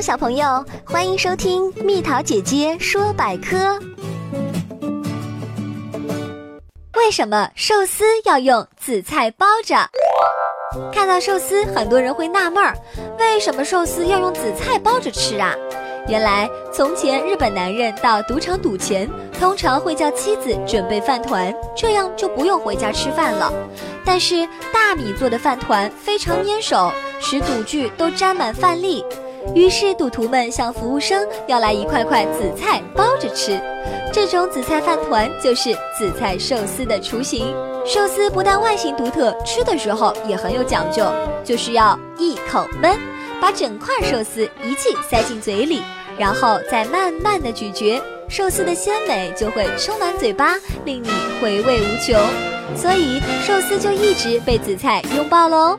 小朋友，欢迎收听蜜桃姐姐说百科。为什么寿司要用紫菜包着？看到寿司，很多人会纳闷儿，为什么寿司要用紫菜包着吃啊？原来，从前日本男人到赌场赌钱，通常会叫妻子准备饭团，这样就不用回家吃饭了。但是大米做的饭团非常粘手，使赌具都沾满饭粒。于是赌徒们向服务生要来一块块紫菜包着吃，这种紫菜饭团就是紫菜寿司的雏形。寿司不但外形独特，吃的时候也很有讲究，就是要一口闷，把整块寿司一气塞进嘴里，然后再慢慢的咀嚼，寿司的鲜美就会充满嘴巴，令你回味无穷。所以寿司就一直被紫菜拥抱喽。